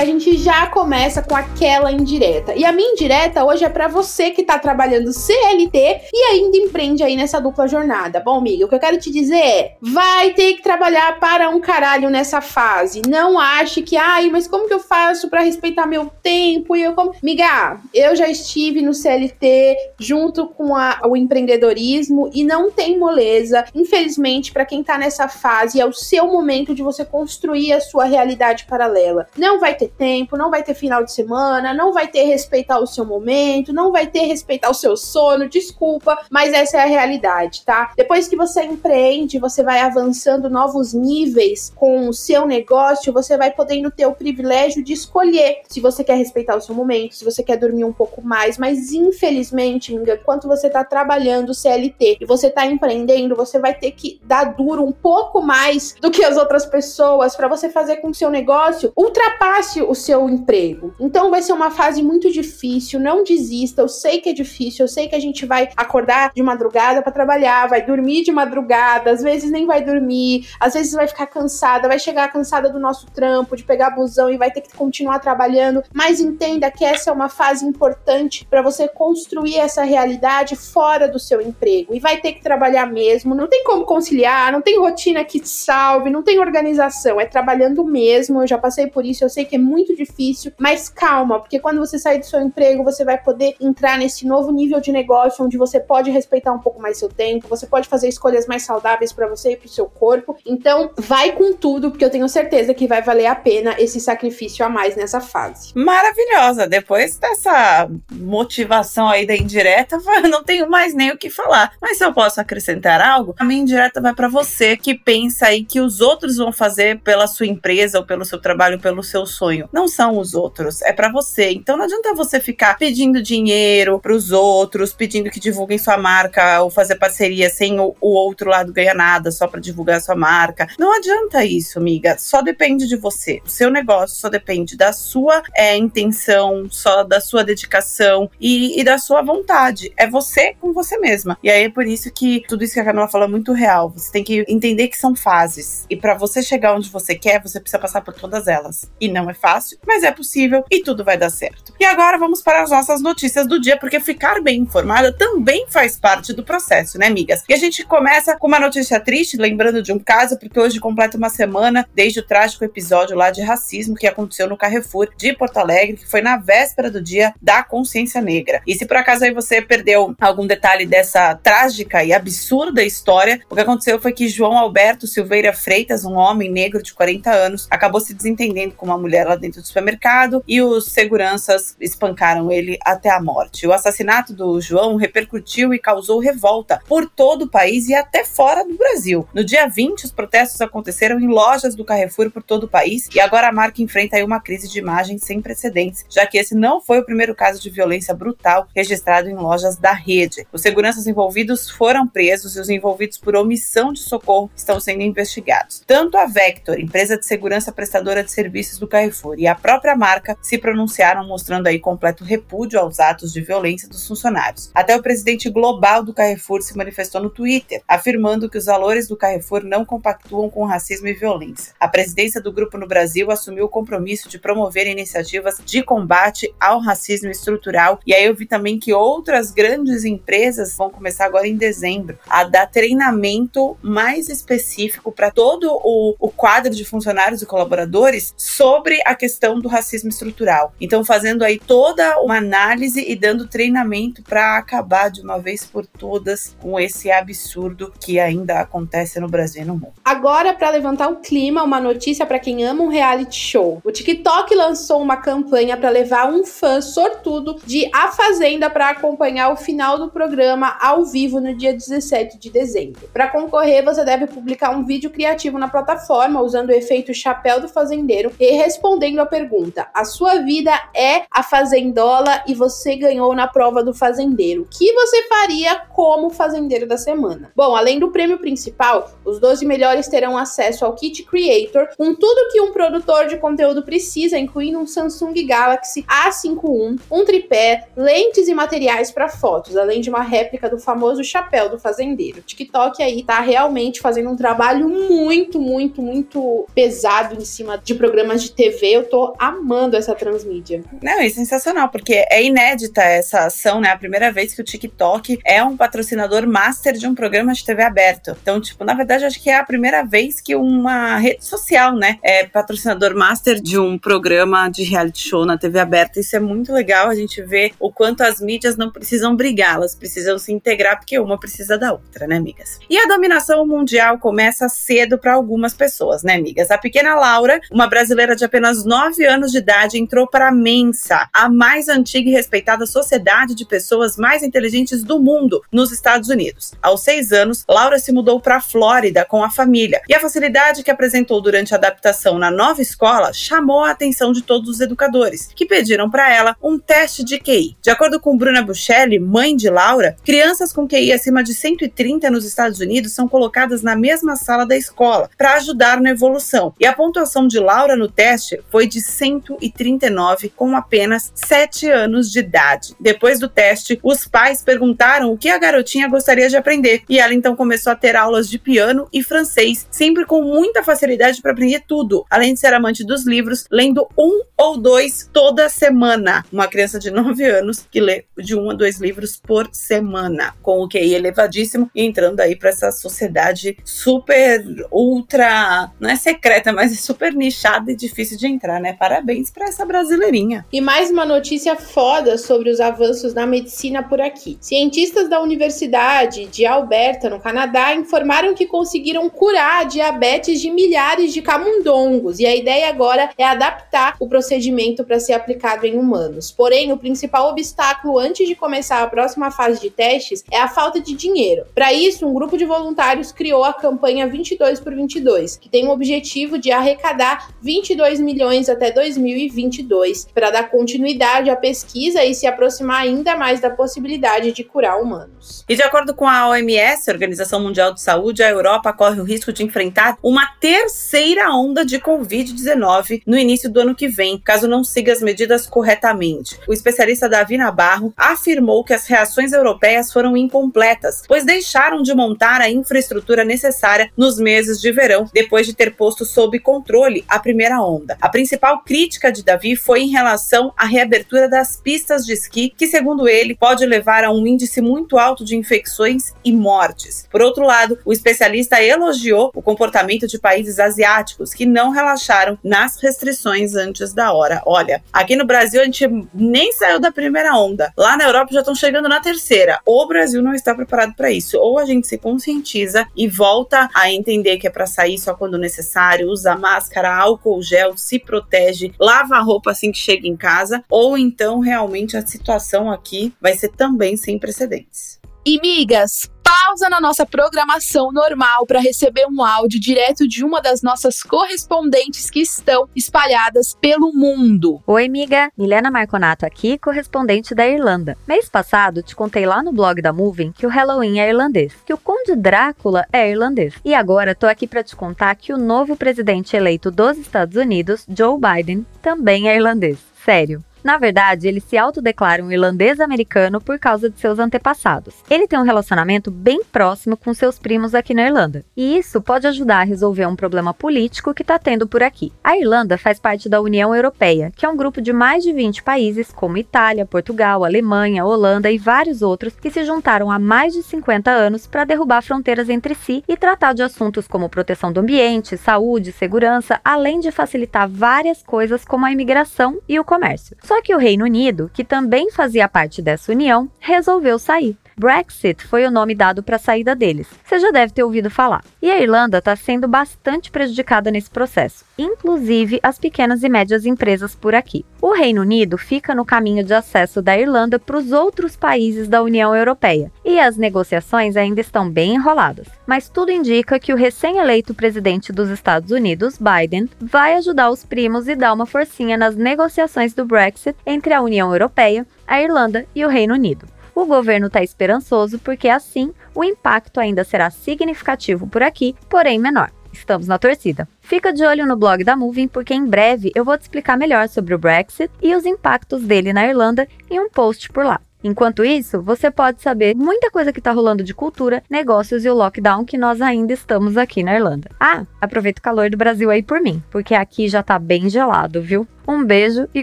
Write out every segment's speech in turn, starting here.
A gente já começa com aquela indireta. E a minha indireta hoje é para você que tá trabalhando CLT e ainda empreende aí nessa dupla jornada. Bom, amiga, o que eu quero te dizer é: vai ter que trabalhar para um caralho nessa fase. Não ache que, ai, mas como que eu faço para respeitar meu tempo? E eu como. Miga, eu já estive no CLT junto com a, o empreendedorismo e não tem moleza. Infelizmente, para quem tá nessa fase, é o seu momento de você construir a sua realidade paralela paralela. Não vai ter tempo, não vai ter final de semana, não vai ter respeitar o seu momento, não vai ter respeitar o seu sono, desculpa, mas essa é a realidade, tá? Depois que você empreende, você vai avançando novos níveis com o seu negócio, você vai podendo ter o privilégio de escolher se você quer respeitar o seu momento, se você quer dormir um pouco mais, mas infelizmente, enquanto você tá trabalhando CLT e você tá empreendendo, você vai ter que dar duro um pouco mais do que as outras pessoas para você fazer com que o seu negócio negócio o seu emprego. Então vai ser uma fase muito difícil, não desista. Eu sei que é difícil, eu sei que a gente vai acordar de madrugada para trabalhar, vai dormir de madrugada, às vezes nem vai dormir, às vezes vai ficar cansada, vai chegar cansada do nosso trampo, de pegar busão e vai ter que continuar trabalhando. Mas entenda que essa é uma fase importante para você construir essa realidade fora do seu emprego e vai ter que trabalhar mesmo. Não tem como conciliar, não tem rotina que te salve, não tem organização, é trabalhando mesmo. Eu já passei por isso, eu sei que é muito difícil, mas calma, porque quando você sair do seu emprego, você vai poder entrar nesse novo nível de negócio onde você pode respeitar um pouco mais seu tempo, você pode fazer escolhas mais saudáveis para você e para o seu corpo. Então, vai com tudo, porque eu tenho certeza que vai valer a pena esse sacrifício a mais nessa fase. Maravilhosa! Depois dessa motivação aí da indireta, não tenho mais nem o que falar. Mas se eu posso acrescentar algo, a minha indireta vai para você que pensa aí que os outros vão fazer pela sua empresa ou pelo seu trabalho pelo seu sonho. Não são os outros, é para você. Então não adianta você ficar pedindo dinheiro para os outros, pedindo que divulguem sua marca ou fazer parceria sem o, o outro lado ganhar nada só para divulgar sua marca. Não adianta isso, amiga. Só depende de você. O seu negócio só depende da sua é, intenção, só da sua dedicação e, e da sua vontade. É você com você mesma. E aí é por isso que tudo isso que a Camila falou é muito real. Você tem que entender que são fases. E para você chegar onde você quer, você precisa passar por todas elas. E não é fácil, mas é possível e tudo vai dar certo. E agora vamos para as nossas notícias do dia, porque ficar bem informada também faz parte do processo, né, amigas? E a gente começa com uma notícia triste, lembrando de um caso, porque hoje completa uma semana desde o trágico episódio lá de racismo que aconteceu no Carrefour de Porto Alegre, que foi na véspera do dia da consciência negra. E se por acaso aí você perdeu algum detalhe dessa trágica e absurda história, o que aconteceu foi que João Alberto Silveira Freitas, um homem negro de 40 anos, acabou se desentendendo com uma mulher lá dentro do supermercado e os seguranças espancaram ele até a morte. O assassinato do João repercutiu e causou revolta por todo o país e até fora do Brasil. No dia 20, os protestos aconteceram em lojas do Carrefour por todo o país e agora a marca enfrenta uma crise de imagem sem precedentes, já que esse não foi o primeiro caso de violência brutal registrado em lojas da rede. Os seguranças envolvidos foram presos e os envolvidos por omissão de socorro estão sendo investigados. Tanto a Vector, empresa de segurança prestadora de serviços do Carrefour e a própria marca se pronunciaram mostrando aí completo repúdio aos atos de violência dos funcionários. Até o presidente global do Carrefour se manifestou no Twitter, afirmando que os valores do Carrefour não compactuam com racismo e violência. A presidência do grupo no Brasil assumiu o compromisso de promover iniciativas de combate ao racismo estrutural e aí eu vi também que outras grandes empresas vão começar agora em dezembro a dar treinamento mais específico para todo o, o quadro de funcionários e colaboradores sobre a questão do racismo estrutural. Então, fazendo aí toda uma análise e dando treinamento para acabar de uma vez por todas com esse absurdo que ainda acontece no Brasil e no mundo. Agora, para levantar o clima, uma notícia para quem ama um reality show. O TikTok lançou uma campanha para levar um fã sortudo de A Fazenda para acompanhar o final do programa ao vivo no dia 17 de dezembro. Para concorrer, você deve publicar um vídeo criativo na plataforma usando o efeito chapéu do fazendeiro e respondendo a pergunta: A sua vida é a fazendola e você ganhou na prova do fazendeiro. O que você faria como fazendeiro da semana? Bom, além do prêmio principal, os 12 melhores terão acesso ao Kit Creator com tudo que um produtor de conteúdo precisa, incluindo um Samsung Galaxy A51, um tripé, lentes e materiais para fotos, além de uma réplica do famoso chapéu do fazendeiro. O TikTok aí tá realmente fazendo um trabalho muito, muito, muito pesado em cima de programas de TV. Eu tô amando essa transmídia. Não, é sensacional, porque é inédita essa ação, né? A primeira vez que o TikTok é um patrocinador master de um programa de TV aberto. Então, tipo, na verdade, acho que é a primeira vez que uma rede social, né, é patrocinador master de um programa de reality show na TV aberta. Isso é muito legal. A gente vê o quanto as mídias não precisam brigar, elas precisam se integrar, porque uma precisa da outra, né, amigas? E a dominação mundial começa cedo para algumas pessoas, né, amigas? A pequena Laura, uma brasileira de apenas 9 anos de idade, entrou para a Mensa, a mais antiga e respeitada sociedade de pessoas mais inteligentes do mundo, nos Estados Unidos. Aos seis anos, Laura se mudou para a Flórida com a família e a facilidade que apresentou durante a adaptação na nova escola chamou a atenção de todos os educadores, que pediram para ela um teste de QI. De acordo com Bruna Buchelli, mãe de Laura, crianças com QI acima de 130 nos Estados Unidos são colocadas na mesma sala da escola para ajudar na evolução. E a pontuação de Laura no teste foi de 139 com apenas 7 anos de idade. Depois do teste, os pais perguntaram o que a garotinha gostaria de aprender e ela então começou a ter aulas de piano e francês, sempre com muita facilidade para aprender tudo, além de ser amante dos livros, lendo um ou dois toda semana. Uma criança de 9 anos que lê de um a dois livros por semana, com o QI elevadíssimo e entrando aí para essa sociedade super ultra, não é secreta, mas é super nichada e difícil de entrar, né? Parabéns para essa brasileirinha. E mais uma notícia foda sobre os avanços na medicina por aqui. Cientistas da Universidade de Alberta, no Canadá, informaram que conseguiram curar a diabetes de milhares de camundongos e a ideia agora é adaptar o procedimento para ser aplicado em humanos. Porém, o principal obstáculo antes de começar a próxima fase de testes é a falta de dinheiro. Para isso, um grupo de voluntários criou a campanha 22 por 22, que tem o objetivo de arrecadar 22 milhões até 2022 para dar continuidade à pesquisa e se aproximar ainda mais da possibilidade de curar humanos. E de acordo com a OMS, Organização Mundial de Saúde, a Europa corre o risco de enfrentar uma terceira onda de Covid-19 no início do ano que vem, caso não siga as medidas corretamente. O especialista Davi Nabarro afirmou que as reações europeias foram incompletas, pois deixaram de montar a infraestrutura necessária nos meses de verão, depois de ter posto sob controle a primeira onda. A principal crítica de Davi foi em relação à reabertura das pistas de esqui, que, segundo ele, pode levar a um índice muito alto de infecções e mortes. Por outro lado, o especialista elogiou o comportamento de países asiáticos que não relaxaram nas restrições antes da hora. Olha, aqui no Brasil a gente nem saiu da primeira onda. Lá na Europa já estão chegando na terceira. O Brasil não está preparado para isso. Ou a gente se conscientiza e volta a entender que é para sair só quando necessário, usa máscara, álcool gel, se protege, lava a roupa assim que chega em casa, ou então realmente a situação aqui vai ser também sem precedentes. E migas, pausa na nossa programação normal para receber um áudio direto de uma das nossas correspondentes que estão espalhadas pelo mundo. Oi, amiga. Milena Marconato aqui, correspondente da Irlanda. Mês passado, te contei lá no blog da Moving que o Halloween é irlandês, que o Conde Drácula é irlandês. E agora tô aqui para te contar que o novo presidente eleito dos Estados Unidos, Joe Biden, também é irlandês. Sério. Na verdade, ele se autodeclara um irlandês americano por causa de seus antepassados. Ele tem um relacionamento bem próximo com seus primos aqui na Irlanda, e isso pode ajudar a resolver um problema político que está tendo por aqui. A Irlanda faz parte da União Europeia, que é um grupo de mais de 20 países, como Itália, Portugal, Alemanha, Holanda e vários outros, que se juntaram há mais de 50 anos para derrubar fronteiras entre si e tratar de assuntos como proteção do ambiente, saúde, segurança, além de facilitar várias coisas como a imigração e o comércio. Só que o Reino Unido, que também fazia parte dessa união, resolveu sair. Brexit foi o nome dado para a saída deles. Você já deve ter ouvido falar. E a Irlanda está sendo bastante prejudicada nesse processo, inclusive as pequenas e médias empresas por aqui. O Reino Unido fica no caminho de acesso da Irlanda para os outros países da União Europeia, e as negociações ainda estão bem enroladas. Mas tudo indica que o recém-eleito presidente dos Estados Unidos, Biden, vai ajudar os primos e dar uma forcinha nas negociações do Brexit entre a União Europeia, a Irlanda e o Reino Unido. O governo está esperançoso porque assim o impacto ainda será significativo por aqui, porém menor. Estamos na torcida. Fica de olho no blog da Moving porque em breve eu vou te explicar melhor sobre o Brexit e os impactos dele na Irlanda em um post por lá. Enquanto isso, você pode saber muita coisa que está rolando de cultura, negócios e o lockdown que nós ainda estamos aqui na Irlanda. Ah, aproveita o calor do Brasil aí por mim, porque aqui já tá bem gelado, viu? Um beijo e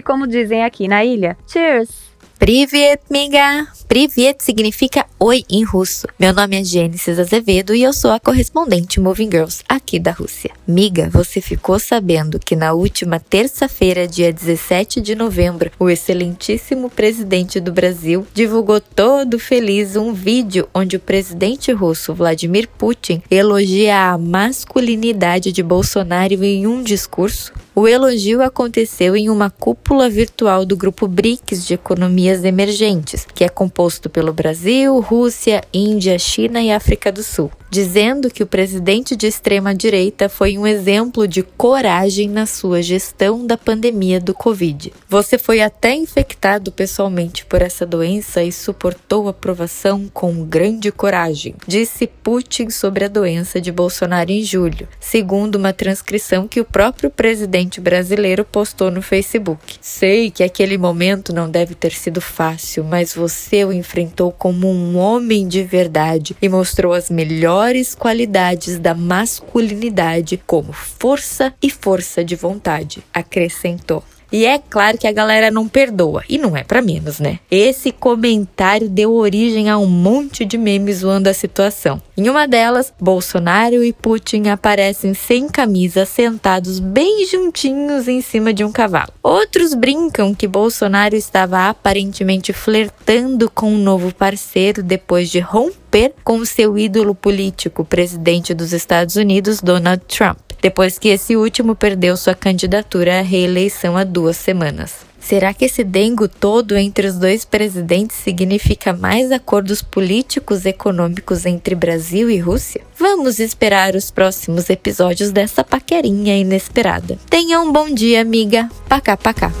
como dizem aqui na ilha, cheers! Privet, miga! Privet significa oi em russo. Meu nome é Gênesis Azevedo e eu sou a correspondente Moving Girls aqui da Rússia. Miga, você ficou sabendo que na última terça-feira, dia 17 de novembro, o excelentíssimo presidente do Brasil divulgou todo feliz um vídeo onde o presidente russo Vladimir Putin elogia a masculinidade de Bolsonaro em um discurso? O elogio aconteceu em uma cúpula virtual do grupo BRICS de economias emergentes, que é composto pelo Brasil, Rússia, Índia, China e África do Sul dizendo que o presidente de extrema-direita foi um exemplo de coragem na sua gestão da pandemia do Covid. Você foi até infectado pessoalmente por essa doença e suportou a provação com grande coragem, disse Putin sobre a doença de Bolsonaro em julho, segundo uma transcrição que o próprio presidente brasileiro postou no Facebook. Sei que aquele momento não deve ter sido fácil, mas você o enfrentou como um homem de verdade e mostrou as melhores qualidades da masculinidade, como força e força de vontade, acrescentou. E é claro que a galera não perdoa, e não é para menos, né? Esse comentário deu origem a um monte de memes zoando a situação. Em uma delas, Bolsonaro e Putin aparecem sem camisa, sentados bem juntinhos em cima de um cavalo. Outros brincam que Bolsonaro estava aparentemente flertando com um novo parceiro depois de romper com seu ídolo político, o presidente dos Estados Unidos, Donald Trump depois que esse último perdeu sua candidatura à reeleição há duas semanas. Será que esse dengo todo entre os dois presidentes significa mais acordos políticos e econômicos entre Brasil e Rússia? Vamos esperar os próximos episódios dessa paquerinha inesperada. Tenha um bom dia, amiga. Pacá, pacá.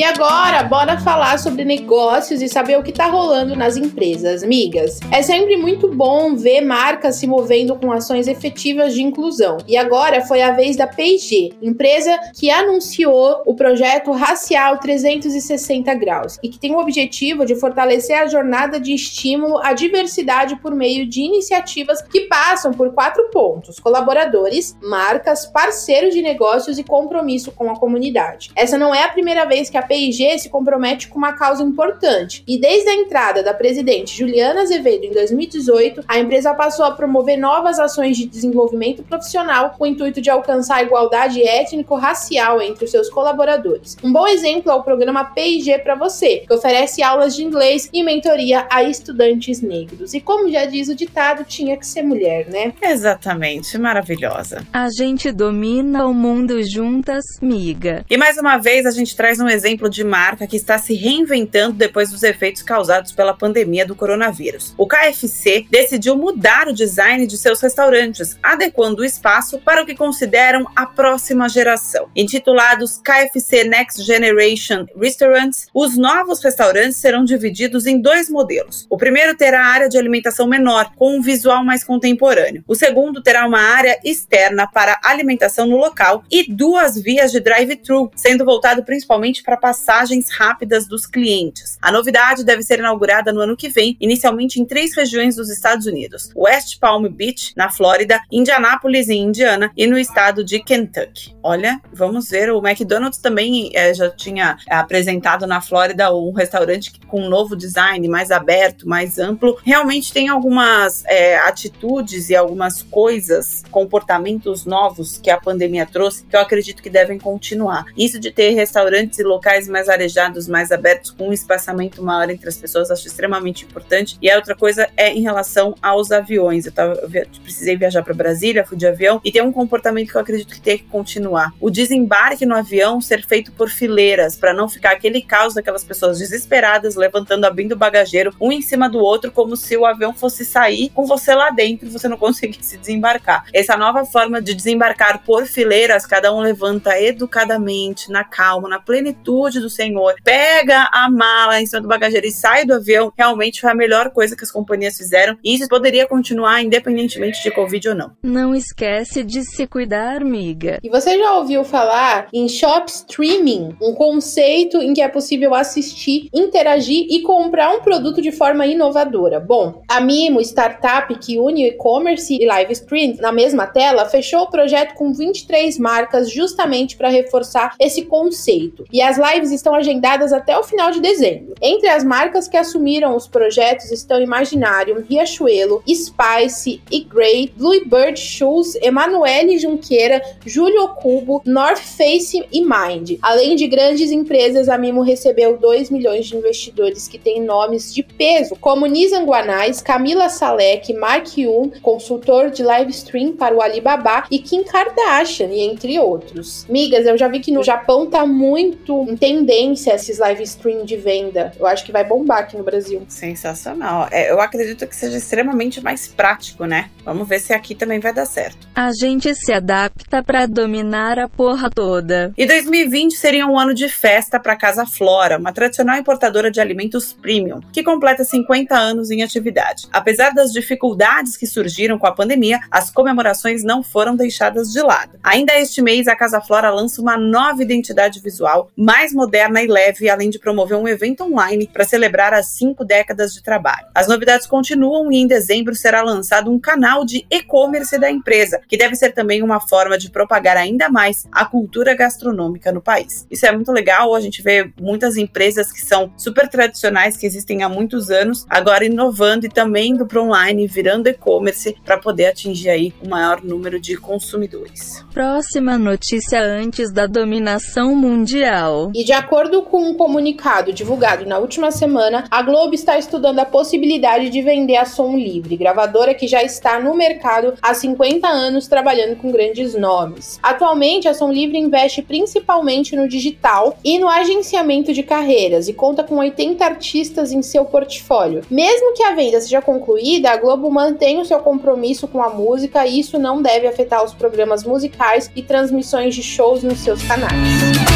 E agora, bora falar sobre negócios e saber o que tá rolando nas empresas, migas. É sempre muito bom ver marcas se movendo com ações efetivas de inclusão. E agora foi a vez da P&G, empresa que anunciou o projeto Racial 360 Graus e que tem o objetivo de fortalecer a jornada de estímulo à diversidade por meio de iniciativas que passam por quatro pontos: colaboradores, marcas, parceiros de negócios e compromisso com a comunidade. Essa não é a primeira vez que a P&G se compromete com uma causa importante. E desde a entrada da presidente Juliana Azevedo em 2018, a empresa passou a promover novas ações de desenvolvimento profissional com o intuito de alcançar a igualdade étnico-racial entre os seus colaboradores. Um bom exemplo é o programa P&G para você, que oferece aulas de inglês e mentoria a estudantes negros. E como já diz o ditado, tinha que ser mulher, né? Exatamente, maravilhosa. A gente domina o mundo juntas, miga. E mais uma vez a gente traz um exemplo exemplo de marca que está se reinventando depois dos efeitos causados pela pandemia do coronavírus. O KFC decidiu mudar o design de seus restaurantes, adequando o espaço para o que consideram a próxima geração. Intitulados KFC Next Generation Restaurants, os novos restaurantes serão divididos em dois modelos. O primeiro terá área de alimentação menor, com um visual mais contemporâneo. O segundo terá uma área externa para alimentação no local e duas vias de drive-thru, sendo voltado principalmente para passagens rápidas dos clientes. A novidade deve ser inaugurada no ano que vem, inicialmente em três regiões dos Estados Unidos: West Palm Beach, na Flórida, Indianápolis, em Indiana, e no estado de Kentucky. Olha, vamos ver. O McDonald's também é, já tinha apresentado na Flórida um restaurante com um novo design, mais aberto, mais amplo. Realmente tem algumas é, atitudes e algumas coisas, comportamentos novos que a pandemia trouxe que eu acredito que devem continuar. Isso de ter restaurantes e locais mais arejados, mais abertos, com um espaçamento maior entre as pessoas, acho extremamente importante. E a outra coisa é em relação aos aviões. Eu, tava, eu precisei viajar para Brasília, fui de avião, e tem um comportamento que eu acredito que tem que continuar. O desembarque no avião ser feito por fileiras, para não ficar aquele caos daquelas pessoas desesperadas, levantando, abrindo o bagageiro, um em cima do outro, como se o avião fosse sair com você lá dentro e você não conseguisse desembarcar. Essa nova forma de desembarcar por fileiras, cada um levanta educadamente, na calma, na plenitude do Senhor, pega a mala em cima do bagageiro e sai do avião, realmente foi a melhor coisa que as companhias fizeram. E isso poderia continuar independentemente de Covid ou não. Não esquece de se cuidar, amiga. E você já ouviu falar em shop streaming, um conceito em que é possível assistir, interagir e comprar um produto de forma inovadora. Bom, a Mimo, startup que une e-commerce e live stream na mesma tela, fechou o projeto com 23 marcas justamente para reforçar esse conceito. E as lives estão agendadas até o final de dezembro. Entre as marcas que assumiram os projetos estão Imaginarium, Riachuelo, Spice e Grey, Bluebird Shoes, Emanuele Junqueira, Júlio Cubo, North Face e Mind. Além de grandes empresas, a Mimo recebeu 2 milhões de investidores que têm nomes de peso, como Nizam Guanais, Camila Salek, Mark Yoon, consultor de live stream para o Alibaba, e Kim Kardashian, entre outros. Migas, eu já vi que no Japão tá muito tendência esses live stream de venda. Eu acho que vai bombar aqui no Brasil. Sensacional. É, eu acredito que seja extremamente mais prático, né? Vamos ver se aqui também vai dar certo. A gente se adapta para dominar a porra toda. E 2020 seria um ano de festa para Casa Flora, uma tradicional importadora de alimentos premium, que completa 50 anos em atividade. Apesar das dificuldades que surgiram com a pandemia, as comemorações não foram deixadas de lado. Ainda este mês, a Casa Flora lança uma nova identidade visual, mais moderna e leve, além de promover um evento online para celebrar as cinco décadas de trabalho. As novidades continuam e em dezembro será lançado um canal de e-commerce da empresa, que deve ser também uma forma de propagar ainda mais a cultura gastronômica no país. Isso é muito legal, a gente vê muitas empresas que são super tradicionais, que existem há muitos anos, agora inovando e também indo para online, virando e-commerce para poder atingir aí o maior número de consumidores. Próxima notícia antes da dominação mundial. E de acordo com um comunicado divulgado na última semana, a Globo está estudando a possibilidade de vender a Som Livre, gravadora que já está no mercado há 50 anos trabalhando com grandes nomes. Atualmente, a Som Livre investe principalmente no digital e no agenciamento de carreiras e conta com 80 artistas em seu portfólio. Mesmo que a venda seja concluída, a Globo mantém o seu compromisso com a música e isso não deve afetar os programas musicais e transmissões de shows nos seus canais.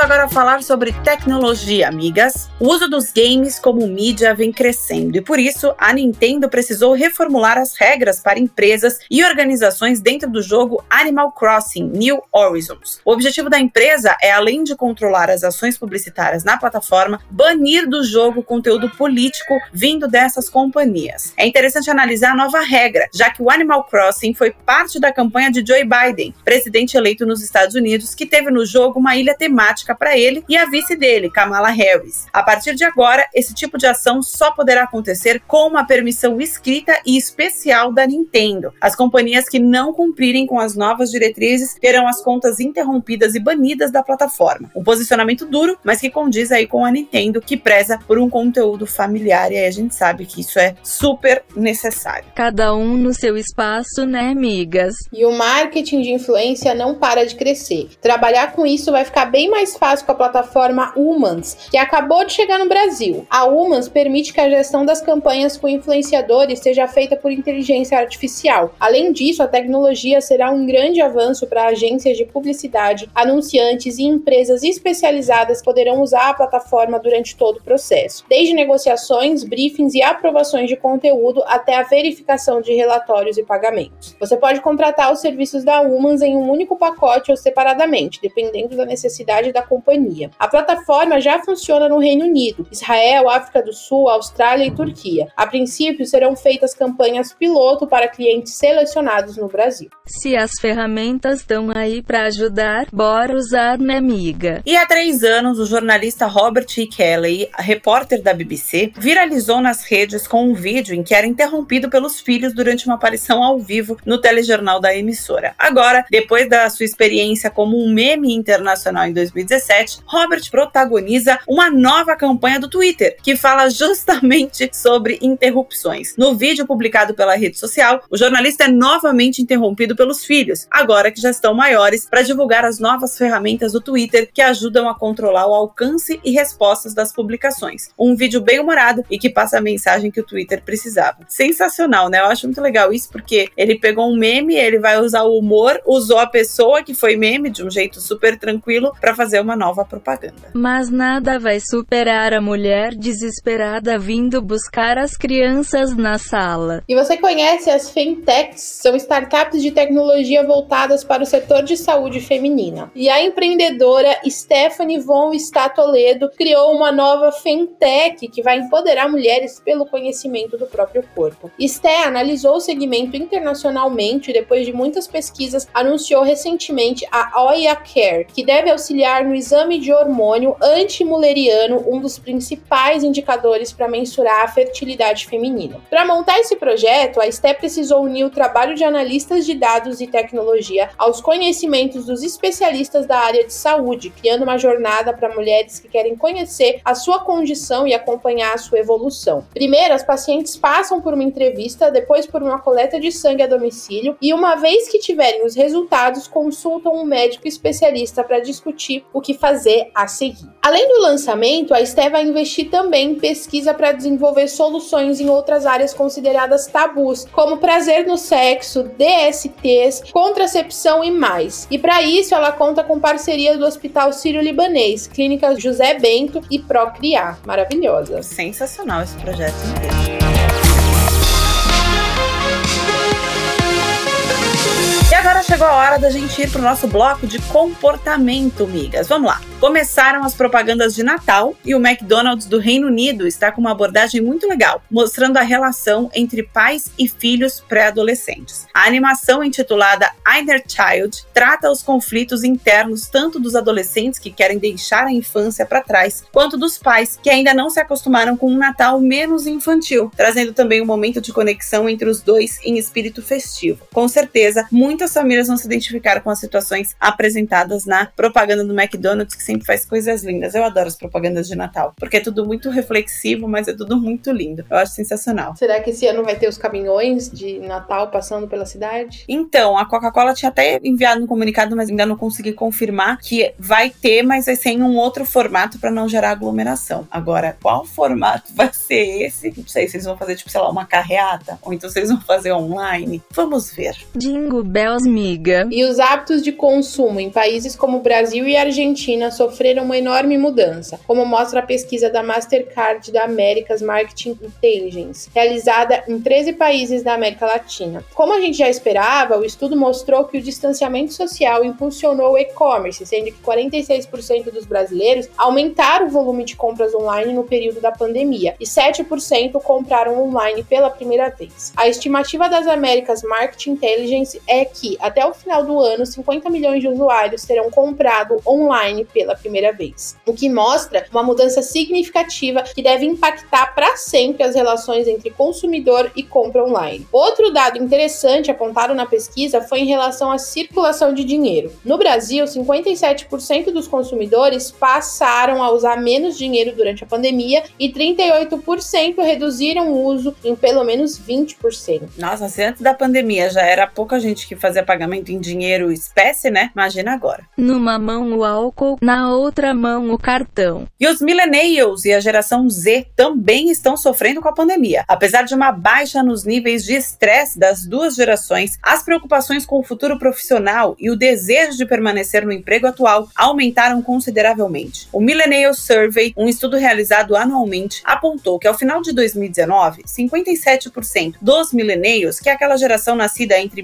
Agora falar sobre tecnologia, amigas. O uso dos games como mídia vem crescendo e por isso a Nintendo precisou reformular as regras para empresas e organizações dentro do jogo Animal Crossing New Horizons. O objetivo da empresa é, além de controlar as ações publicitárias na plataforma, banir do jogo conteúdo político vindo dessas companhias. É interessante analisar a nova regra, já que o Animal Crossing foi parte da campanha de Joe Biden, presidente eleito nos Estados Unidos, que teve no jogo uma ilha temática prática para ele e a vice dele, Kamala Harris. A partir de agora, esse tipo de ação só poderá acontecer com uma permissão escrita e especial da Nintendo. As companhias que não cumprirem com as novas diretrizes terão as contas interrompidas e banidas da plataforma. Um posicionamento duro, mas que condiz aí com a Nintendo, que preza por um conteúdo familiar e aí a gente sabe que isso é super necessário. Cada um no seu espaço, né, amigas? E o marketing de influência não para de crescer. Trabalhar com isso vai ficar bem mais fácil com a plataforma Humans, que acabou de chegar no Brasil. A Humans permite que a gestão das campanhas com influenciadores seja feita por inteligência artificial. Além disso, a tecnologia será um grande avanço para agências de publicidade, anunciantes e empresas especializadas poderão usar a plataforma durante todo o processo, desde negociações, briefings e aprovações de conteúdo até a verificação de relatórios e pagamentos. Você pode contratar os serviços da Humans em um único pacote ou separadamente, dependendo da necessidade da companhia. A plataforma já funciona no Reino Unido, Israel, África do Sul, Austrália e Turquia. A princípio, serão feitas campanhas piloto para clientes selecionados no Brasil. Se as ferramentas estão aí para ajudar, bora usar, minha amiga. E há três anos, o jornalista Robert E. Kelly, repórter da BBC, viralizou nas redes com um vídeo em que era interrompido pelos filhos durante uma aparição ao vivo no telejornal da emissora. Agora, depois da sua experiência como um meme internacional em 2017, Robert protagoniza uma nova campanha do Twitter que fala justamente sobre interrupções. No vídeo publicado pela rede social, o jornalista é novamente interrompido pelos filhos, agora que já estão maiores, para divulgar as novas ferramentas do Twitter que ajudam a controlar o alcance e respostas das publicações. Um vídeo bem humorado e que passa a mensagem que o Twitter precisava. Sensacional, né? Eu acho muito legal isso porque ele pegou um meme, ele vai usar o humor, usou a pessoa que foi meme de um jeito super tranquilo para fazer uma nova propaganda. Mas nada vai superar a mulher desesperada vindo buscar as crianças na sala. E você conhece as Fintechs? São startups de tecnologia voltadas para o setor de saúde feminina. E a empreendedora Stephanie von Statoledo criou uma nova Fintech que vai empoderar mulheres pelo conhecimento do próprio corpo. Sté analisou o segmento internacionalmente e depois de muitas pesquisas anunciou recentemente a Oya Care, que deve auxiliar no exame de hormônio antimuleriano, um dos principais indicadores para mensurar a fertilidade feminina. Para montar esse projeto, a Sté precisou unir o trabalho de analistas de dados e tecnologia aos conhecimentos dos especialistas da área de saúde, criando uma jornada para mulheres que querem conhecer a sua condição e acompanhar a sua evolução. Primeiro, as pacientes passam por uma entrevista, depois por uma coleta de sangue a domicílio e uma vez que tiverem os resultados, consultam um médico especialista para discutir o que fazer a seguir. Além do lançamento, a Esté vai investir também em pesquisa para desenvolver soluções em outras áreas consideradas tabus, como prazer no sexo, DSTs, contracepção e mais. E para isso, ela conta com parceria do Hospital Sírio-Libanês, Clínica José Bento e Procriar. Maravilhosa. Sensacional esse projeto inteiro. Agora chegou a hora da gente ir pro nosso bloco de comportamento, migas. Vamos lá. Começaram as propagandas de Natal e o McDonald's do Reino Unido está com uma abordagem muito legal, mostrando a relação entre pais e filhos pré-adolescentes. A animação intitulada Inner Child trata os conflitos internos tanto dos adolescentes que querem deixar a infância para trás, quanto dos pais que ainda não se acostumaram com um Natal menos infantil, trazendo também um momento de conexão entre os dois em espírito festivo. Com certeza, muitas famílias vão se identificar com as situações apresentadas na propaganda do McDonald's que sempre faz coisas lindas. Eu adoro as propagandas de Natal, porque é tudo muito reflexivo, mas é tudo muito lindo. Eu acho sensacional. Será que esse ano vai ter os caminhões de Natal passando pela cidade? Então, a Coca-Cola tinha até enviado um comunicado, mas ainda não consegui confirmar que vai ter, mas vai ser em um outro formato para não gerar aglomeração. Agora, qual formato vai ser esse? Não sei se eles vão fazer, tipo, sei lá, uma carreata, ou então se eles vão fazer online. Vamos ver. Jingle E os hábitos de consumo em países como Brasil e Argentina sofreram uma enorme mudança, como mostra a pesquisa da Mastercard da Americas Marketing Intelligence, realizada em 13 países da América Latina. Como a gente já esperava, o estudo mostrou que o distanciamento social impulsionou o e-commerce, sendo que 46% dos brasileiros aumentaram o volume de compras online no período da pandemia e 7% compraram online pela primeira vez. A estimativa das Américas Marketing Intelligence é que, até o final do ano, 50 milhões de usuários terão comprado online pela primeira vez, o que mostra uma mudança significativa que deve impactar para sempre as relações entre consumidor e compra online. Outro dado interessante apontado na pesquisa foi em relação à circulação de dinheiro. No Brasil, 57% dos consumidores passaram a usar menos dinheiro durante a pandemia e 38% reduziram o uso em pelo menos 20%. Nossa, se antes da pandemia já era pouca gente que fazia pagamento em dinheiro espécie, né? Imagina agora. Numa mão o álcool, na outra mão o cartão. E os millennials e a geração Z também estão sofrendo com a pandemia. Apesar de uma baixa nos níveis de estresse das duas gerações, as preocupações com o futuro profissional e o desejo de permanecer no emprego atual aumentaram consideravelmente. O Millennial Survey, um estudo realizado anualmente, apontou que ao final de 2019, 57% dos millennials, que é aquela geração nascida entre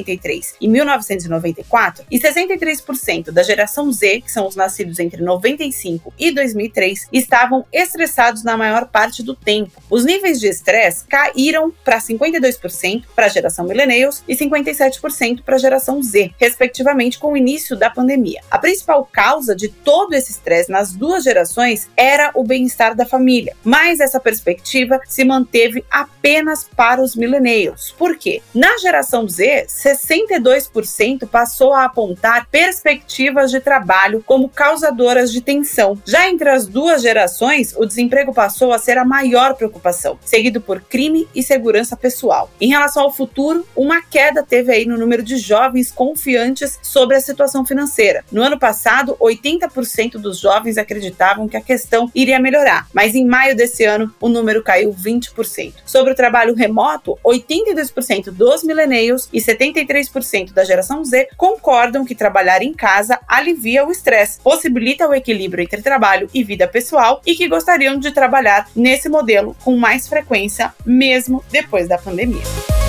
1983 e 1994, e 63% da geração Z, que são os nascidos entre 95 e 2003, estavam estressados na maior parte do tempo. Os níveis de estresse caíram para 52% para a geração millennials e 57% para a geração Z, respectivamente, com o início da pandemia. A principal causa de todo esse estresse nas duas gerações era o bem-estar da família, mas essa perspectiva se manteve apenas para os millennials. Por quê? Na geração Z, 62% passou a apontar perspectivas de trabalho como causadoras de tensão. Já entre as duas gerações, o desemprego passou a ser a maior preocupação, seguido por crime e segurança pessoal. Em relação ao futuro, uma queda teve aí no número de jovens confiantes sobre a situação financeira. No ano passado, 80% dos jovens acreditavam que a questão iria melhorar, mas em maio desse ano o número caiu 20%. Sobre o trabalho remoto, 82% dos millennials e 73% da geração Z concordam que trabalhar em casa alivia o estresse, possibilita o equilíbrio entre trabalho e vida pessoal e que gostariam de trabalhar nesse modelo com mais frequência, mesmo depois da pandemia.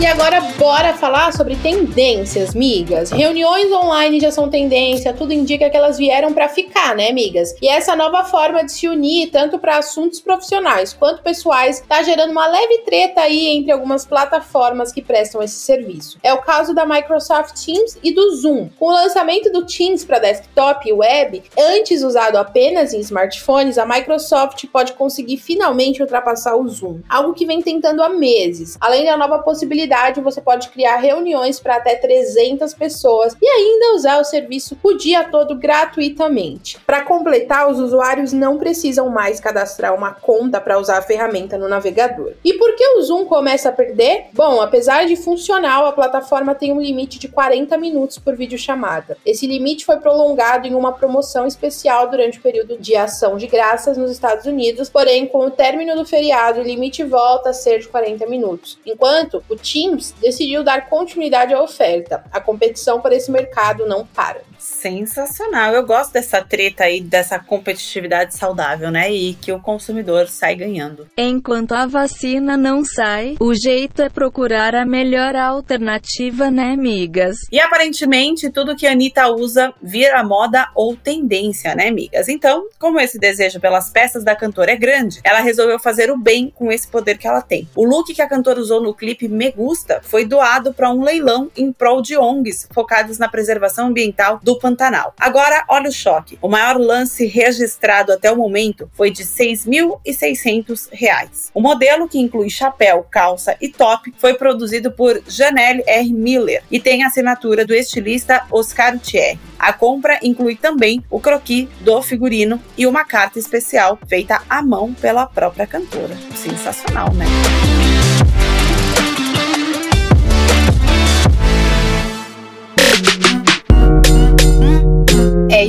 E agora bora falar sobre tendências, migas. Reuniões online já são tendência, tudo indica que elas vieram para ficar, né, migas? E essa nova forma de se unir tanto para assuntos profissionais quanto pessoais tá gerando uma leve treta aí entre algumas plataformas que prestam esse serviço. É o caso da Microsoft Teams e do Zoom. Com o lançamento do Teams para desktop e web, antes usado apenas em smartphones, a Microsoft pode conseguir finalmente ultrapassar o Zoom, algo que vem tentando há meses. Além da nova possibilidade você pode criar reuniões para até 300 pessoas e ainda usar o serviço o dia todo gratuitamente. Para completar, os usuários não precisam mais cadastrar uma conta para usar a ferramenta no navegador. E por que o Zoom começa a perder? Bom, apesar de funcional, a plataforma tem um limite de 40 minutos por videochamada. Esse limite foi prolongado em uma promoção especial durante o período de ação de graças nos Estados Unidos, porém, com o término do feriado, o limite volta a ser de 40 minutos. Enquanto o time Teams decidiu dar continuidade à oferta. A competição para esse mercado não para. Sensacional. Eu gosto dessa treta aí, dessa competitividade saudável, né? E que o consumidor sai ganhando. Enquanto a vacina não sai, o jeito é procurar a melhor alternativa, né, amigas? E aparentemente, tudo que a Anitta usa vira moda ou tendência, né, amigas? Então, como esse desejo pelas peças da cantora é grande, ela resolveu fazer o bem com esse poder que ela tem. O look que a cantora usou no clipe Me Gusta foi doado para um leilão em prol de ONGs focadas na preservação ambiental do Pantanal. Agora, olha o choque. O maior lance registrado até o momento foi de R$ 6.600. O modelo, que inclui chapéu, calça e top, foi produzido por Janelle R. Miller e tem a assinatura do estilista Oscar Thierry. A compra inclui também o croquis do figurino e uma carta especial feita à mão pela própria cantora. Sensacional, né?